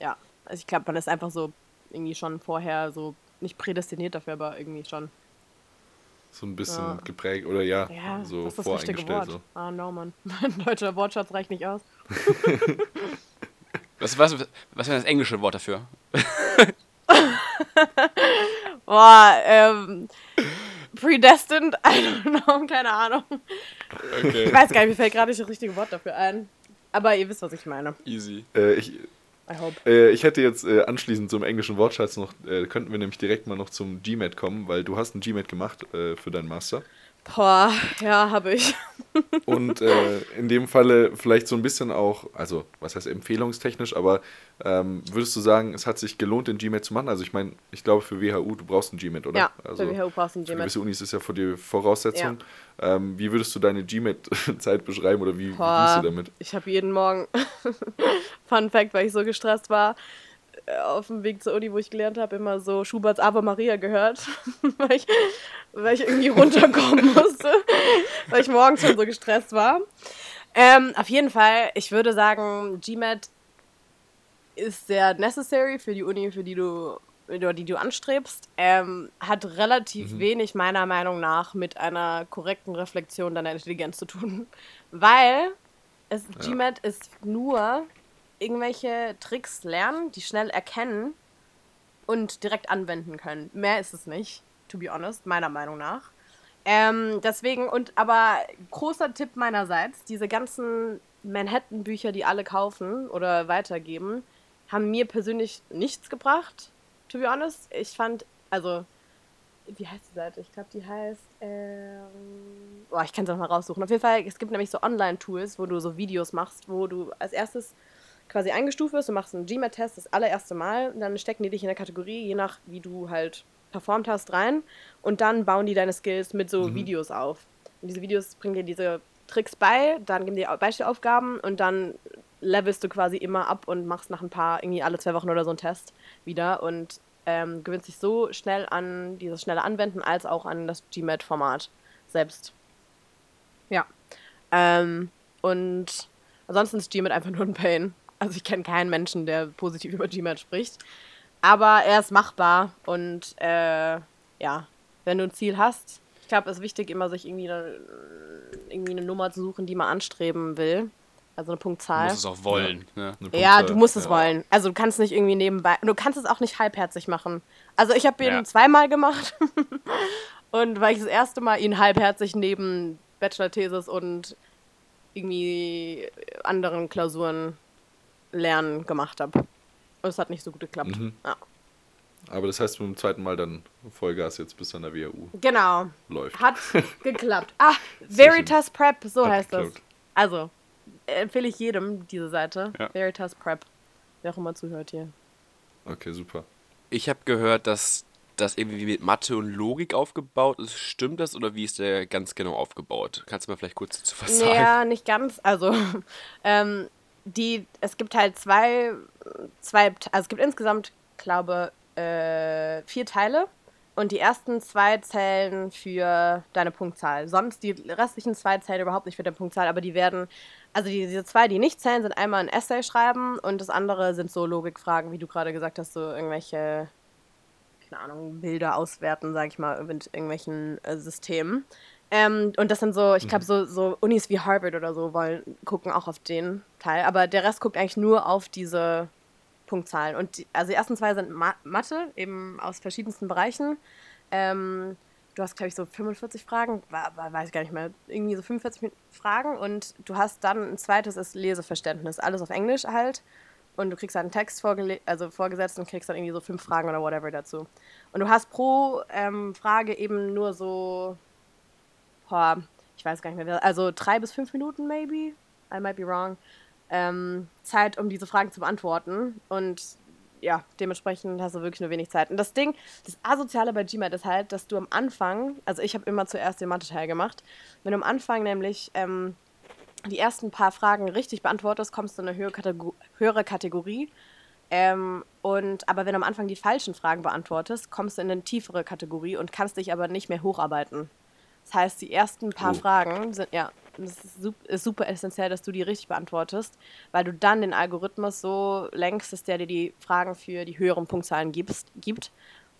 Speaker 2: ja, also ich glaube, man ist einfach so irgendwie schon vorher so nicht prädestiniert dafür, aber irgendwie schon.
Speaker 1: So ein bisschen ja. geprägt oder ja, ja so das ist das voreingestellt. Wort. So.
Speaker 2: Ah, no, Mann. Mein deutscher Wortschatz reicht nicht aus.
Speaker 3: was, was, was wäre das englische Wort dafür?
Speaker 2: Boah, ähm. Predestined? I don't know, keine Ahnung. Okay. Ich weiß gar nicht, mir fällt gerade nicht das richtige Wort dafür ein. Aber ihr wisst, was ich meine.
Speaker 3: Easy.
Speaker 1: Äh, ich, äh, ich hätte jetzt äh, anschließend zum englischen Wortschatz noch, äh, könnten wir nämlich direkt mal noch zum GMAT kommen, weil du hast ein GMAT gemacht äh, für deinen Master.
Speaker 2: Boah, ja, habe ich.
Speaker 1: Und äh, in dem Falle vielleicht so ein bisschen auch, also was heißt empfehlungstechnisch, aber ähm, würdest du sagen, es hat sich gelohnt, den GMAT zu machen? Also ich meine, ich glaube für WHU, du brauchst ein GMAT, oder?
Speaker 2: Ja,
Speaker 1: also,
Speaker 2: für WHU brauchst du ein GMAT. Für
Speaker 1: gewisse Unis ist ja vor dir Voraussetzung. Ja. Ähm, wie würdest du deine GMAT-Zeit beschreiben oder wie, Boah, wie gehst du damit?
Speaker 2: Ich habe jeden Morgen, Fun Fact, weil ich so gestresst war, auf dem Weg zur Uni, wo ich gelernt habe, immer so Schuberts Ave Maria gehört, weil, ich, weil ich irgendwie runterkommen musste, weil ich morgens schon so gestresst war. Ähm, auf jeden Fall, ich würde sagen, GMAT ist sehr necessary für die Uni, für die du, die du anstrebst. Ähm, hat relativ mhm. wenig, meiner Meinung nach, mit einer korrekten Reflexion deiner Intelligenz zu tun. Weil es, ja. GMAT ist nur irgendwelche Tricks lernen, die schnell erkennen und direkt anwenden können. Mehr ist es nicht, to be honest, meiner Meinung nach. Ähm, deswegen, und aber großer Tipp meinerseits, diese ganzen Manhattan-Bücher, die alle kaufen oder weitergeben, haben mir persönlich nichts gebracht, to be honest. Ich fand, also, wie heißt die Seite? Ich glaube, die heißt, ähm, boah, ich kann es auch mal raussuchen. Auf jeden Fall, es gibt nämlich so Online-Tools, wo du so Videos machst, wo du als erstes quasi eingestuft wirst, du machst einen GMAT-Test das allererste Mal, dann stecken die dich in der Kategorie, je nach wie du halt performt hast, rein und dann bauen die deine Skills mit so mhm. Videos auf. Und diese Videos bringen dir diese Tricks bei, dann geben dir Beispielaufgaben und dann levelst du quasi immer ab und machst nach ein paar, irgendwie alle zwei Wochen oder so einen Test wieder und ähm, gewöhnst dich so schnell an dieses schnelle Anwenden als auch an das GMAT-Format selbst. Ja. Ähm, und ansonsten ist GMAT einfach nur ein Pain. Also ich kenne keinen Menschen, der positiv über GMAT spricht. Aber er ist machbar und äh, ja, wenn du ein Ziel hast, ich glaube, es ist wichtig, immer sich irgendwie eine, irgendwie eine Nummer zu suchen, die man anstreben will. Also eine Punktzahl.
Speaker 3: Du musst es auch wollen.
Speaker 2: Ja, ne? ja du musst es ja. wollen. Also du kannst nicht irgendwie nebenbei. Du kannst es auch nicht halbherzig machen. Also ich habe ihn ja. zweimal gemacht. und weil ich das erste Mal ihn halbherzig neben Bachelor-Thesis und irgendwie anderen Klausuren lernen gemacht habe. Und es hat nicht so gut geklappt. Mhm. Ja.
Speaker 1: Aber das heißt, beim zweiten Mal dann Vollgas jetzt bis an der WHU.
Speaker 2: Genau. Läuft. Hat geklappt. Ah, Veritas Prep, so Hat heißt geklappt. das. Also, empfehle ich jedem diese Seite. Ja. Veritas Prep. Wer auch immer zuhört hier.
Speaker 1: Okay, super.
Speaker 3: Ich habe gehört, dass das irgendwie mit Mathe und Logik aufgebaut ist. Stimmt das oder wie ist der ganz genau aufgebaut? Kannst du mal vielleicht kurz dazu was sagen?
Speaker 2: Ja, nicht ganz. Also, ähm, die, es gibt halt zwei, zwei, also es gibt insgesamt, glaube äh, vier Teile und die ersten zwei zählen für deine Punktzahl. Sonst die restlichen zwei zählen überhaupt nicht für deine Punktzahl, aber die werden, also die, diese zwei, die nicht zählen, sind einmal ein Essay schreiben und das andere sind so Logikfragen, wie du gerade gesagt hast, so irgendwelche, keine Ahnung, Bilder auswerten, sag ich mal, mit irgendwelchen äh, Systemen. Ähm, und das sind so, ich glaube, so, so Unis wie Harvard oder so wollen, gucken auch auf den Teil. Aber der Rest guckt eigentlich nur auf diese Punktzahlen. Und die, also die ersten zwei sind Ma Mathe, eben aus verschiedensten Bereichen. Ähm, du hast, glaube ich, so 45 Fragen, war, war, weiß ich gar nicht mehr, irgendwie so 45 Fragen. Und du hast dann ein zweites ist Leseverständnis, alles auf Englisch halt. Und du kriegst halt einen Text vorgele also vorgesetzt und kriegst dann irgendwie so fünf Fragen oder whatever dazu. Und du hast pro ähm, Frage eben nur so boah, ich weiß gar nicht mehr, also drei bis fünf Minuten maybe, I might be wrong, ähm, Zeit, um diese Fragen zu beantworten. Und ja, dementsprechend hast du wirklich nur wenig Zeit. Und das Ding, das Asoziale bei GMAT ist halt, dass du am Anfang, also ich habe immer zuerst den Mathe-Teil gemacht, wenn du am Anfang nämlich ähm, die ersten paar Fragen richtig beantwortest, kommst du in eine höhere, Kategor höhere Kategorie. Ähm, und aber wenn du am Anfang die falschen Fragen beantwortest, kommst du in eine tiefere Kategorie und kannst dich aber nicht mehr hocharbeiten. Das heißt, die ersten paar oh. Fragen sind, ja, es ist super essentiell, dass du die richtig beantwortest, weil du dann den Algorithmus so lenkst, dass der dir die Fragen für die höheren Punktzahlen gibst, gibt.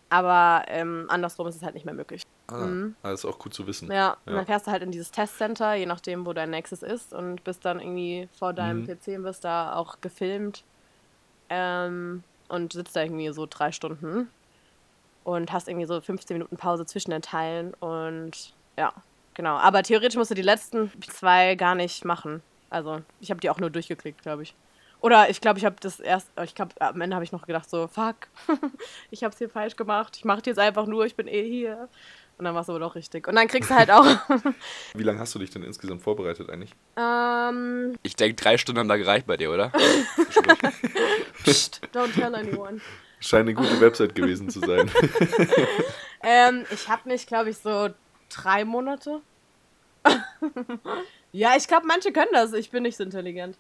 Speaker 2: Aber ähm, andersrum ist es halt nicht mehr möglich.
Speaker 1: Ah, mhm. Das ist auch gut zu wissen.
Speaker 2: Ja, ja, dann fährst du halt in dieses Testcenter, je nachdem, wo dein Nexus ist, und bist dann irgendwie vor deinem mhm. PC und wirst da auch gefilmt ähm, und sitzt da irgendwie so drei Stunden und hast irgendwie so 15 Minuten Pause zwischen den Teilen und ja, genau. Aber theoretisch musst du die letzten zwei gar nicht machen. Also, ich habe die auch nur durchgeklickt, glaube ich. Oder ich glaube, ich habe das erst, ich glaube, am Ende habe ich noch gedacht so, fuck, ich habe es hier falsch gemacht. Ich mache jetzt einfach nur, ich bin eh hier. Und dann war es aber doch richtig. Und dann kriegst du halt auch.
Speaker 1: Wie lange hast du dich denn insgesamt vorbereitet eigentlich?
Speaker 2: Ähm.
Speaker 3: Ich denke, drei Stunden haben da gereicht bei dir, oder?
Speaker 2: Psst, don't tell anyone.
Speaker 1: Scheint eine gute Website gewesen zu sein.
Speaker 2: ähm, ich habe mich, glaube ich, so drei Monate. ja, ich glaube, manche können das. Ich bin nicht so intelligent.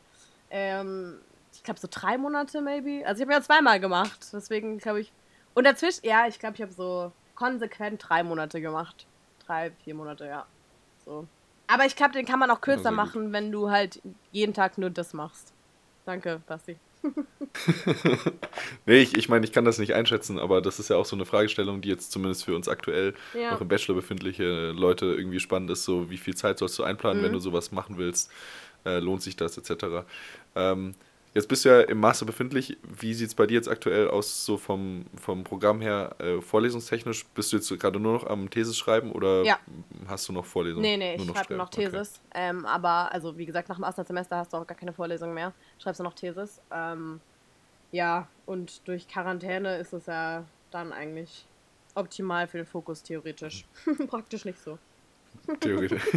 Speaker 2: Ähm, ich glaube, so drei Monate, maybe. Also, ich habe ja zweimal gemacht. Deswegen glaube ich. Und dazwischen, ja, ich glaube, ich habe so konsequent drei Monate gemacht. Drei, vier Monate, ja. So. Aber ich glaube, den kann man auch kürzer machen, wenn du halt jeden Tag nur das machst. Danke, Basti.
Speaker 1: nee, ich, ich meine, ich kann das nicht einschätzen, aber das ist ja auch so eine Fragestellung, die jetzt zumindest für uns aktuell ja. noch im Bachelor befindliche Leute irgendwie spannend ist. So, wie viel Zeit sollst du einplanen, mhm. wenn du sowas machen willst? Äh, lohnt sich das, etc. Ähm, Jetzt bist du ja im Master befindlich. Wie sieht es bei dir jetzt aktuell aus, so vom, vom Programm her, äh, vorlesungstechnisch? Bist du jetzt gerade nur noch am Thesis schreiben oder
Speaker 2: ja.
Speaker 1: hast du noch Vorlesungen?
Speaker 2: Nee, nee, ich schreibe noch Thesis. Okay. Ähm, aber, also wie gesagt, nach dem ersten Semester hast du auch gar keine Vorlesung mehr. Schreibst du noch Thesis. Ähm, ja, und durch Quarantäne ist es ja dann eigentlich optimal für den Fokus, theoretisch. Praktisch nicht so.
Speaker 1: Theoretisch.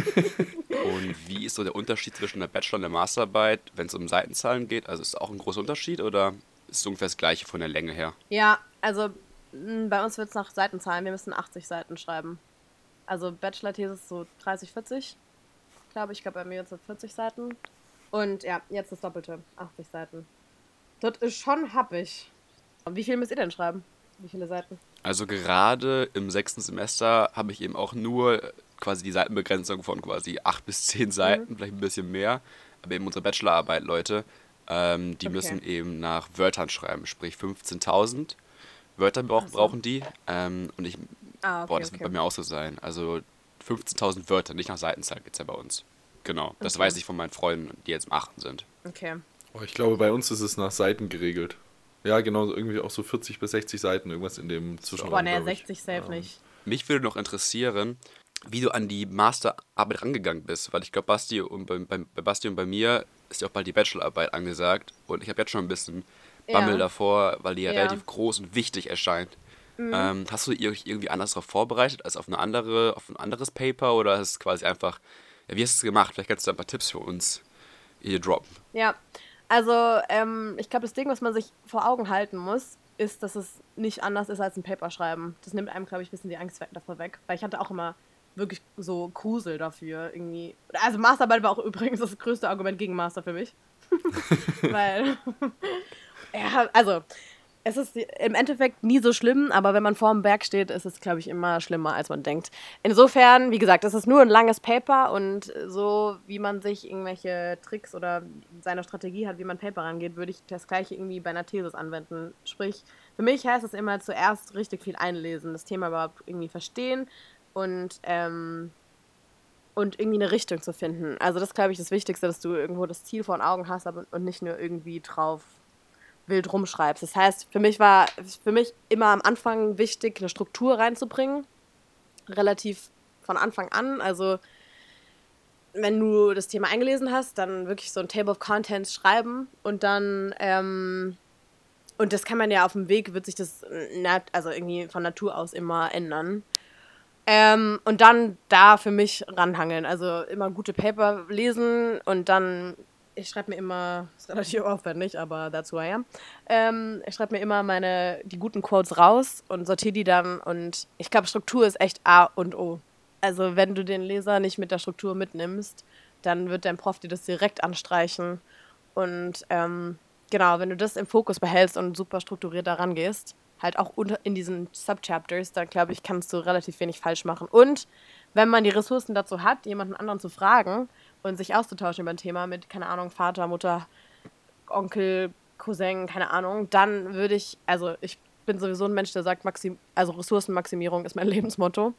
Speaker 3: und wie ist so der Unterschied zwischen der Bachelor- und der Masterarbeit, wenn es um Seitenzahlen geht? Also ist es auch ein großer Unterschied oder ist es ungefähr das gleiche von der Länge her?
Speaker 2: Ja, also bei uns wird es nach Seitenzahlen. Wir müssen 80 Seiten schreiben. Also Bachelor-Thesis so 30, 40. Glaube ich, glaube bei mir jetzt so 40 Seiten. Und ja, jetzt das Doppelte, 80 Seiten. Das ist schon happig. Wie viel müsst ihr denn schreiben? Wie viele Seiten?
Speaker 3: Also gerade im sechsten Semester habe ich eben auch nur quasi die Seitenbegrenzung von quasi acht bis zehn Seiten, mhm. vielleicht ein bisschen mehr. aber eben unsere Bachelorarbeit, Leute, ähm, die okay. müssen eben nach Wörtern schreiben, sprich 15.000 Wörter brauch, so. brauchen die. Ähm, und ich, ah, okay, boah, das okay. wird bei mir auch so sein. Also 15.000 Wörter, nicht nach Seitenzahl geht es ja bei uns. Genau, das weiß ich von meinen Freunden, die jetzt im 8. sind.
Speaker 2: Okay.
Speaker 1: Oh, ich glaube, bei uns ist es nach Seiten geregelt. Ja, genau, irgendwie auch so 40 bis 60 Seiten, irgendwas in dem Zwischenraum.
Speaker 2: Boah, ne, 60 safe ja. nicht.
Speaker 3: Mich würde noch interessieren, wie du an die Masterarbeit rangegangen bist, weil ich glaube, Basti und bei, bei, bei, Basti und bei mir ist ja auch bald die Bachelorarbeit angesagt und ich habe jetzt schon ein bisschen Bammel ja. davor, weil die ja, ja, relativ groß und wichtig erscheint. Mhm. Ähm, hast du dich irgendwie anders darauf vorbereitet als auf eine andere, auf ein anderes Paper oder ist es quasi einfach, ja, wie hast du es gemacht? Vielleicht kannst du ein paar Tipps für uns hier droppen.
Speaker 2: Ja, also ähm, ich glaube, das Ding, was man sich vor Augen halten muss, ist, dass es nicht anders ist als ein Paper schreiben. Das nimmt einem, glaube ich, ein bisschen die Angst davor weg, weil ich hatte auch immer wirklich so Grusel dafür irgendwie. Also Masterarbeit war auch übrigens das größte Argument gegen Master für mich. weil, ja, also es ist im Endeffekt nie so schlimm, aber wenn man vor dem Berg steht, ist es, glaube ich, immer schlimmer, als man denkt. Insofern, wie gesagt, es ist nur ein langes Paper und so, wie man sich irgendwelche Tricks oder seine Strategie hat, wie man Paper rangeht, würde ich das gleiche irgendwie bei einer Thesis anwenden. Sprich, für mich heißt es immer zuerst richtig viel einlesen, das Thema überhaupt irgendwie verstehen und, ähm, und irgendwie eine Richtung zu finden. Also das, glaube ich, das Wichtigste, dass du irgendwo das Ziel vor den Augen hast aber, und nicht nur irgendwie drauf wild rumschreibst. Das heißt, für mich war für mich immer am Anfang wichtig, eine Struktur reinzubringen. Relativ von Anfang an. Also, wenn du das Thema eingelesen hast, dann wirklich so ein Table of Contents schreiben und dann, ähm, und das kann man ja auf dem Weg, wird sich das, also irgendwie von Natur aus immer ändern. Ähm, und dann da für mich ranhangeln. Also immer gute Paper lesen und dann ich schreibe mir immer, ist relativ aufwendig, aber that's who I am. Ähm, ich schreibe mir immer meine, die guten Quotes raus und sortiere die dann und ich glaube, Struktur ist echt A und O. Also wenn du den Leser nicht mit der Struktur mitnimmst, dann wird dein Prof dir das direkt anstreichen und ähm, genau, wenn du das im Fokus behältst und super strukturiert daran gehst, halt auch unter, in diesen Subchapters, dann glaube ich, kannst du relativ wenig falsch machen. Und wenn man die Ressourcen dazu hat, jemanden anderen zu fragen, und sich auszutauschen über ein Thema mit, keine Ahnung, Vater, Mutter, Onkel, Cousin, keine Ahnung, dann würde ich, also ich bin sowieso ein Mensch, der sagt, Maxim also Ressourcenmaximierung ist mein Lebensmotto,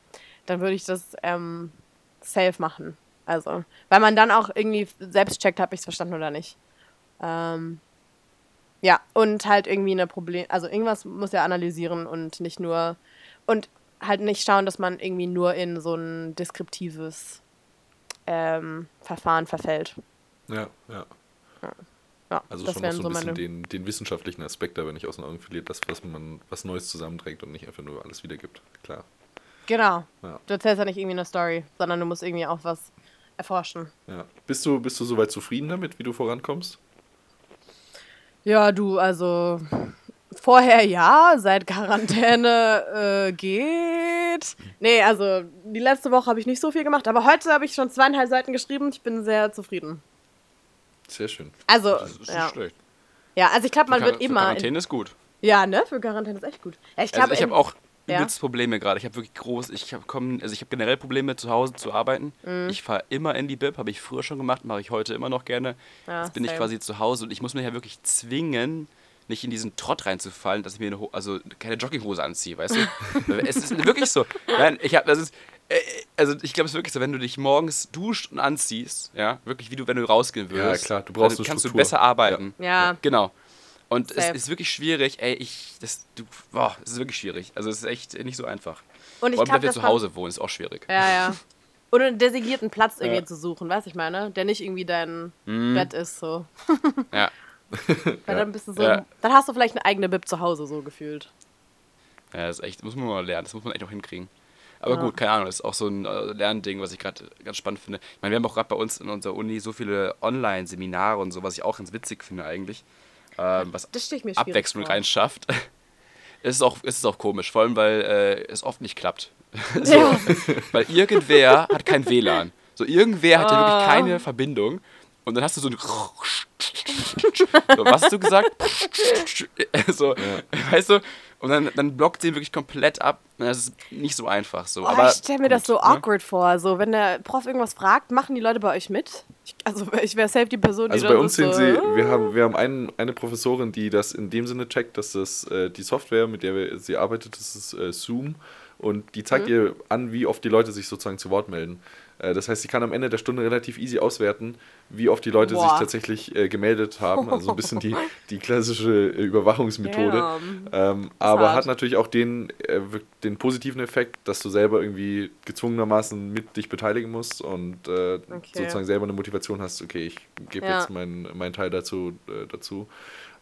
Speaker 2: dann würde ich das ähm, safe machen. Also, weil man dann auch irgendwie selbst checkt, habe ich es verstanden oder nicht. Ähm, ja, und halt irgendwie eine Problem, also irgendwas muss er analysieren und nicht nur, und halt nicht schauen, dass man irgendwie nur in so ein deskriptives ähm, Verfahren verfällt.
Speaker 1: Ja, ja. ja. ja also schon noch so ein bisschen den, den, wissenschaftlichen Aspekt da, wenn ich aus den Augen verliert, dass was man was Neues zusammenträgt und nicht einfach nur alles wiedergibt. Klar.
Speaker 2: Genau. Ja. Du erzählst ja nicht irgendwie eine Story, sondern du musst irgendwie auch was erforschen.
Speaker 1: Ja. Bist du, bist du soweit zufrieden damit, wie du vorankommst?
Speaker 2: Ja, du, also Vorher ja, seit Quarantäne äh, geht. Nee, also die letzte Woche habe ich nicht so viel gemacht, aber heute habe ich schon zweieinhalb Seiten geschrieben. Ich bin sehr zufrieden.
Speaker 1: Sehr schön.
Speaker 2: Also, das ist ja. nicht schlecht. Ja, also ich glaube, man wird immer.
Speaker 3: Quarantäne ist gut.
Speaker 2: Ja, ne? Für Quarantäne ist echt gut.
Speaker 3: Ja, ich glaub, also ich habe auch übelst ja. Probleme gerade. Ich habe wirklich groß, ich habe also ich habe generell Probleme zu Hause zu arbeiten. Mhm. Ich fahre immer in die Bib, habe ich früher schon gemacht, mache ich heute immer noch gerne. Ja, Jetzt bin same. ich quasi zu Hause und ich muss mich ja wirklich zwingen, nicht in diesen Trott reinzufallen, dass ich mir eine, also keine Jogginghose anziehe, weißt du? es ist wirklich so. Nein, ich habe, das ist, äh, also ich glaube, es ist wirklich so, wenn du dich morgens duscht und anziehst, ja, wirklich wie du, wenn du rausgehen würdest.
Speaker 1: Ja, klar, du brauchst
Speaker 3: dann kannst Struktur. du besser arbeiten.
Speaker 2: Ja. ja.
Speaker 3: Genau. Und Safe. es ist wirklich schwierig, ey, ich, das, du, boah, es ist wirklich schwierig. Also es ist echt nicht so einfach.
Speaker 2: Und ich
Speaker 3: Vor allem, wenn wir zu Hause wohnen, ist auch schwierig.
Speaker 2: Ja, ja. Oder einen designierten Platz irgendwie ja. zu suchen, weißt du, ich meine? Der nicht irgendwie dein mm. Bett ist, so.
Speaker 3: ja.
Speaker 2: Weil ja. dann bist du so, ja. dann hast du vielleicht eine eigene Bib zu Hause so gefühlt.
Speaker 3: Ja, das ist echt, das muss man mal lernen, das muss man echt auch hinkriegen. Aber gut, keine Ahnung, das ist auch so ein äh, Lernding, was ich gerade ganz spannend finde. Ich meine, wir haben auch gerade bei uns in unserer Uni so viele Online-Seminare und so, was ich auch ganz witzig finde eigentlich. Ähm, was Abwechslung reinschafft. es, ist auch, es ist auch komisch, vor allem, weil äh, es oft nicht klappt. so, ja. Weil irgendwer hat kein WLAN. So, irgendwer hat ja wirklich ah. keine Verbindung. Und dann hast du so ein so, was hast du gesagt? so, ja. weißt du? Und dann, dann blockt sie ihn wirklich komplett ab. Das ist nicht so einfach so.
Speaker 2: Oh,
Speaker 3: aber
Speaker 2: ich stelle mir das so ne? awkward vor. So, wenn der Prof irgendwas fragt, machen die Leute bei euch mit? Ich, also ich wäre safe die Person,
Speaker 1: die Also bei uns sind so, sie, wir haben, wir haben einen, eine Professorin, die das in dem Sinne checkt, dass das äh, die Software, mit der wir, sie arbeitet, das ist äh, Zoom. Und die zeigt mhm. ihr an, wie oft die Leute sich sozusagen zu Wort melden. Äh, das heißt, sie kann am Ende der Stunde relativ easy auswerten, wie oft die Leute Boah. sich tatsächlich äh, gemeldet haben. Also ein bisschen die, die klassische äh, Überwachungsmethode. Ähm, aber hart. hat natürlich auch den, äh, den positiven Effekt, dass du selber irgendwie gezwungenermaßen mit dich beteiligen musst und äh, okay. sozusagen selber eine Motivation hast, okay, ich gebe ja. jetzt meinen mein Teil dazu, äh, dazu.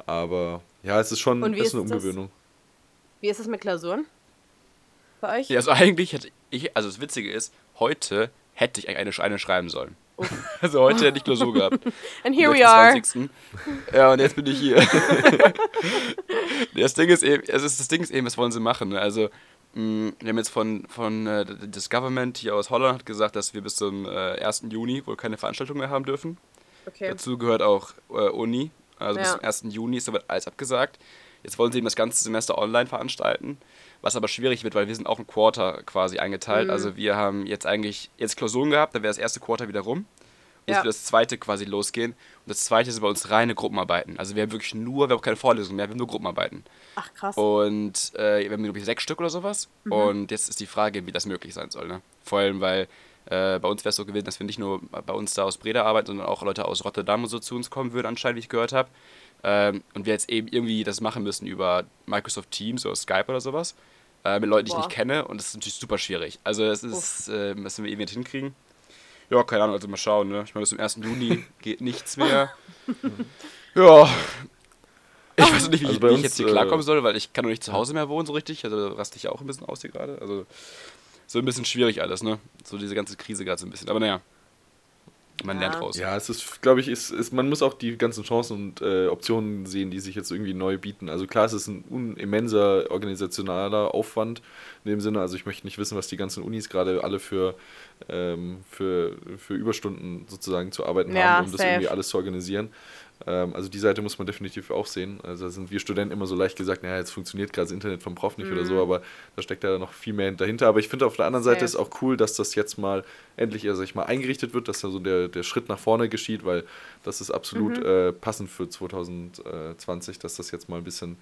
Speaker 1: Aber ja, es ist schon ist, ist eine Umgewöhnung. Das?
Speaker 2: Wie ist es mit Klausuren? Bei euch?
Speaker 3: Ja, also eigentlich hätte ich, also das Witzige ist, heute hätte ich eigentlich eine, eine schreiben sollen. Oh. Also heute hätte ich Klausur gehabt.
Speaker 2: And here we are.
Speaker 3: Ja, und jetzt bin ich hier. das Ding ist eben, also das Ding ist eben, was wollen sie machen? Ne? Also, mh, mm, wir haben jetzt von, von äh, das Government hier aus Holland hat gesagt, dass wir bis zum äh, 1. Juni wohl keine Veranstaltung mehr haben dürfen. Okay. Dazu gehört auch äh, Uni. Also ja. bis zum 1. Juni ist aber alles abgesagt. Jetzt wollen sie eben das ganze Semester online veranstalten was aber schwierig wird, weil wir sind auch ein Quarter quasi eingeteilt. Mhm. Also wir haben jetzt eigentlich jetzt Klausuren gehabt, dann wäre das erste Quarter wieder rum. Jetzt ja. wird das zweite quasi losgehen. Und das zweite ist bei uns reine Gruppenarbeiten. Also wir haben wirklich nur, wir haben keine Vorlesungen mehr, wir haben nur Gruppenarbeiten.
Speaker 2: Ach krass.
Speaker 3: Und äh, wir haben, glaube ich, sechs Stück oder sowas. Mhm. Und jetzt ist die Frage, wie das möglich sein soll. Ne? Vor allem, weil äh, bei uns wäre es so gewesen, dass wir nicht nur bei uns da aus Breda arbeiten, sondern auch Leute aus Rotterdam und so zu uns kommen würden, anscheinend, wie ich gehört habe. Ähm, und wir jetzt eben irgendwie das machen müssen über Microsoft Teams oder Skype oder sowas äh, mit Leuten, die Boah. ich nicht kenne. Und das ist natürlich super schwierig. Also das ist, äh, müssen wir irgendwie hinkriegen. Ja, keine Ahnung, also mal schauen. Ne? Ich meine, bis zum 1. Juni geht nichts mehr. ja. Ich weiß nicht, wie, also ich, wie uns, ich, jetzt hier klarkommen äh, soll, weil ich kann noch nicht zu Hause mehr wohnen so richtig. Also raste ich auch ein bisschen aus hier gerade. Also so ein bisschen schwierig alles, ne? So diese ganze Krise gerade so ein bisschen. Aber naja. Man ja. lernt raus.
Speaker 1: Ja, es ist, glaube ich, ist, ist, man muss auch die ganzen Chancen und äh, Optionen sehen, die sich jetzt irgendwie neu bieten. Also klar, es ist ein immenser organisationaler Aufwand in dem Sinne. Also ich möchte nicht wissen, was die ganzen Unis gerade alle für, ähm, für, für Überstunden sozusagen zu arbeiten ja, haben, um safe. das irgendwie alles zu organisieren. Ähm, also die Seite muss man definitiv auch sehen. Also da sind wir Studenten immer so leicht gesagt, naja, jetzt funktioniert gerade das Internet vom Prof nicht mhm. oder so, mhm. aber da steckt ja noch viel mehr dahinter. Aber ich finde auf der anderen Seite ist auch cool, dass das jetzt mal endlich, also ich mal, eingerichtet wird, dass da so der, der Schritt nach vorne geschieht, weil das ist absolut mhm. äh, passend für 2020, dass das jetzt mal ein bisschen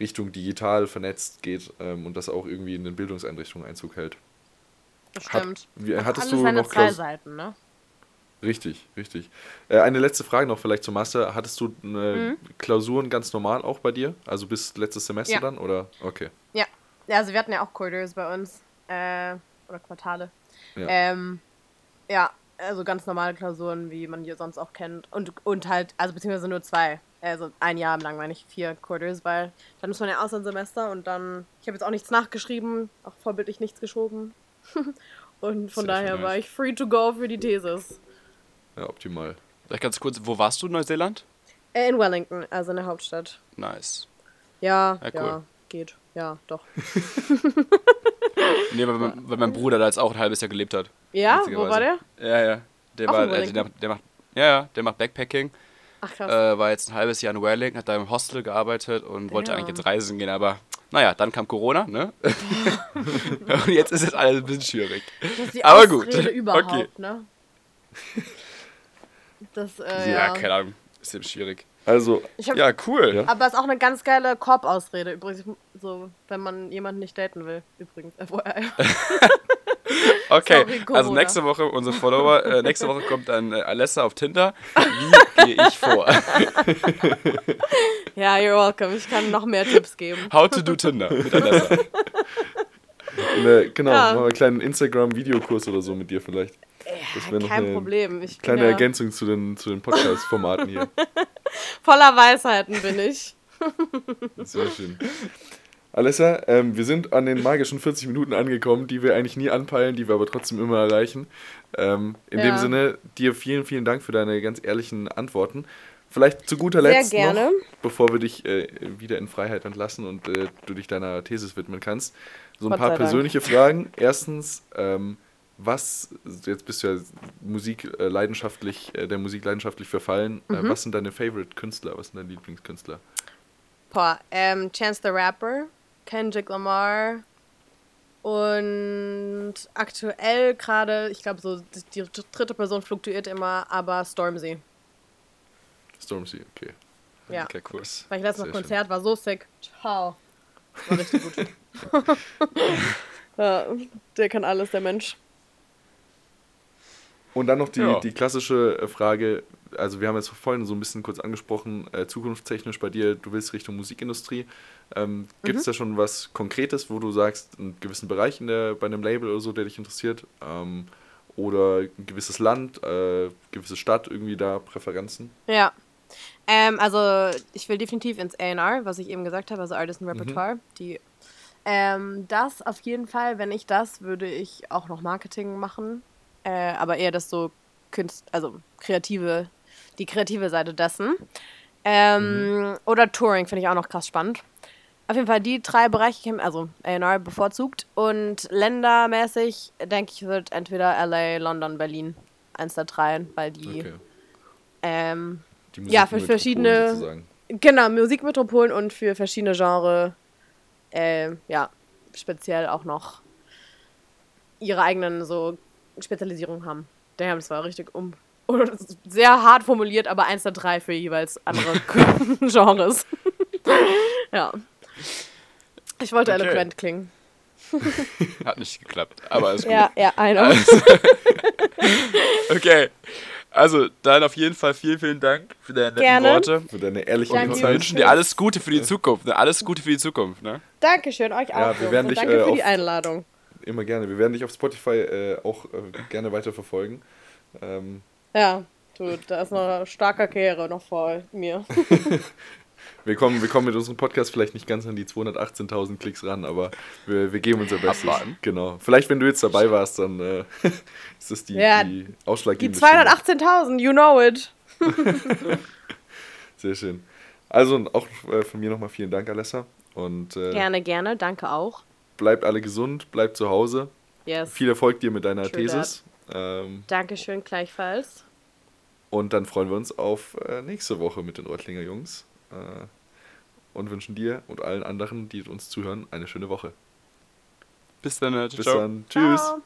Speaker 1: Richtung digital vernetzt geht ähm, und das auch irgendwie in den Bildungseinrichtungen Einzug hält.
Speaker 2: Das stimmt. Hat,
Speaker 1: wie, hattest du noch
Speaker 2: zwei Seiten, ne?
Speaker 1: Richtig, richtig. Äh, eine letzte Frage noch vielleicht zum Master. Hattest du äh, mhm. Klausuren ganz normal auch bei dir? Also bis letztes Semester ja. dann? Oder? Okay.
Speaker 2: Ja. ja, also wir hatten ja auch Quarters bei uns. Äh, oder Quartale. Ja. Ähm, ja, also ganz normale Klausuren, wie man die sonst auch kennt. Und, und halt, also beziehungsweise nur zwei. Also ein Jahr lang meine ich vier Quarters, weil dann muss man ja Auslandssemester und dann, ich habe jetzt auch nichts nachgeschrieben, auch vorbildlich nichts geschoben. und von Sehr daher war ich free to go für die Thesis.
Speaker 1: Ja, optimal.
Speaker 3: Vielleicht ganz kurz, wo warst du in Neuseeland?
Speaker 2: Äh, in Wellington, also in der Hauptstadt.
Speaker 3: Nice.
Speaker 2: Ja, ja, cool. ja geht. Ja, doch.
Speaker 3: nee, weil, weil, mein Bruder da jetzt auch ein halbes Jahr gelebt hat.
Speaker 2: Ja, wo war der?
Speaker 3: Ja, ja. Der, war, äh, der, der, macht, ja, ja, der macht Backpacking.
Speaker 2: Ach krass.
Speaker 3: Äh, war jetzt ein halbes Jahr in Wellington, hat da im Hostel gearbeitet und wollte eigentlich jetzt reisen gehen, aber naja, dann kam Corona, ne? und jetzt ist es alles ein bisschen schwierig.
Speaker 2: Das ist die aber Ausrede gut. überhaupt, okay. ne? Das, äh,
Speaker 3: ja, ja, keine Ahnung. Ist eben schwierig.
Speaker 1: Also,
Speaker 3: hab, ja, cool. Ja.
Speaker 2: Aber es ist auch eine ganz geile Korb-Ausrede, übrigens, so, wenn man jemanden nicht daten will, übrigens, FYI.
Speaker 3: okay, Sorry, also nächste Woche, unsere Follower, äh, nächste Woche kommt dann äh, Alessa auf Tinder. Wie gehe ich vor?
Speaker 2: ja, you're welcome. Ich kann noch mehr Tipps geben.
Speaker 3: How to do Tinder mit Alessa.
Speaker 1: Ne, genau, ja. mal einen kleinen Instagram-Videokurs oder so mit dir vielleicht.
Speaker 2: Noch kein eine Problem. Ich
Speaker 1: kleine ja Ergänzung zu den, zu den Podcast-Formaten hier.
Speaker 2: Voller Weisheiten bin ich.
Speaker 1: Sehr schön. Alessa, ähm, wir sind an den magischen 40 Minuten angekommen, die wir eigentlich nie anpeilen, die wir aber trotzdem immer erreichen. Ähm, in ja. dem Sinne, dir vielen, vielen Dank für deine ganz ehrlichen Antworten. Vielleicht zu guter Letzt noch, bevor wir dich äh, wieder in Freiheit entlassen und äh, du dich deiner Thesis widmen kannst, so ein paar persönliche Dank. Fragen. Erstens, ähm, was, jetzt bist du ja Musik äh, leidenschaftlich, äh, der Musik leidenschaftlich verfallen. Äh, mhm. was sind deine Favorite Künstler? Was sind deine Lieblingskünstler?
Speaker 2: Boah, ähm, Chance the Rapper Kendrick Lamar. Und aktuell gerade, ich glaube, so die dritte Person fluktuiert immer, aber Stormzy.
Speaker 1: Stormzy, okay.
Speaker 2: Ja.
Speaker 3: Okay, cool.
Speaker 2: Weil ich letztes Mal Konzert war so sick. Ciao. War richtig gut. ja, der kann alles, der Mensch.
Speaker 1: Und dann noch die, ja. die klassische Frage, also wir haben jetzt vorhin so ein bisschen kurz angesprochen, äh, zukunftstechnisch bei dir, du willst Richtung Musikindustrie. Ähm, Gibt es mhm. da schon was Konkretes, wo du sagst, einen gewissen Bereich in der, bei einem Label oder so, der dich interessiert? Ähm, oder ein gewisses Land, äh, gewisse Stadt, irgendwie da Präferenzen?
Speaker 2: Ja. Ähm, also ich will definitiv ins A&R, was ich eben gesagt habe, also Artist and Repertoire. Mhm. Die, ähm, das auf jeden Fall, wenn ich das, würde ich auch noch Marketing machen. Äh, aber eher das so Künst, also kreative, die kreative Seite dessen. Ähm, mhm. Oder Touring finde ich auch noch krass spannend. Auf jeden Fall die drei Bereiche, also A&R bevorzugt. Und ländermäßig, denke ich, wird entweder LA, London, Berlin eins der drei, weil die, okay. ähm, die ja, für verschiedene, sozusagen. genau, Musikmetropolen und für verschiedene Genres, äh, ja, speziell auch noch ihre eigenen so Spezialisierungen haben. Damn, das war richtig um. Sehr hart formuliert, aber eins der drei für jeweils andere Genres. ja. Ich wollte okay. eloquent klingen.
Speaker 3: Hat nicht geklappt, aber ist gut.
Speaker 2: Ja, ja, I know.
Speaker 3: Also, okay. Also, dann auf jeden Fall vielen, vielen Dank für deine
Speaker 2: Gerne.
Speaker 3: Worte.
Speaker 1: Für deine ehrlichen
Speaker 3: Worte. Wir wünschen dir alles Gute für die Zukunft. Ne? Alles Gute für die Zukunft. Ne?
Speaker 2: Dankeschön, euch auch. Ja, wir werden dich, danke äh, für die Einladung.
Speaker 1: Immer gerne. Wir werden dich auf Spotify äh, auch äh, gerne weiterverfolgen. Ähm,
Speaker 2: ja, du, da ist noch eine starke Karriere noch vor mir.
Speaker 1: wir, kommen, wir kommen mit unserem Podcast vielleicht nicht ganz an die 218.000 Klicks ran, aber wir, wir geben unser Bestes. Abwarten. Genau. Vielleicht, wenn du jetzt dabei warst, dann äh, ist das die, ja, die ausschlaggebende
Speaker 2: Die 218.000, you know it.
Speaker 1: Sehr schön. Also auch äh, von mir nochmal vielen Dank, Alessa. Und, äh,
Speaker 2: gerne, gerne. Danke auch
Speaker 1: bleibt alle gesund, bleibt zu Hause.
Speaker 2: Yes.
Speaker 1: Viel Erfolg dir mit deiner True Thesis. Ähm,
Speaker 2: Dankeschön, gleichfalls.
Speaker 1: Und dann freuen wir uns auf äh, nächste Woche mit den Reutlinger Jungs. Äh, und wünschen dir und allen anderen, die uns zuhören, eine schöne Woche.
Speaker 3: Bis dann. Ciao.
Speaker 1: Bis dann. Tschüss. Ciao.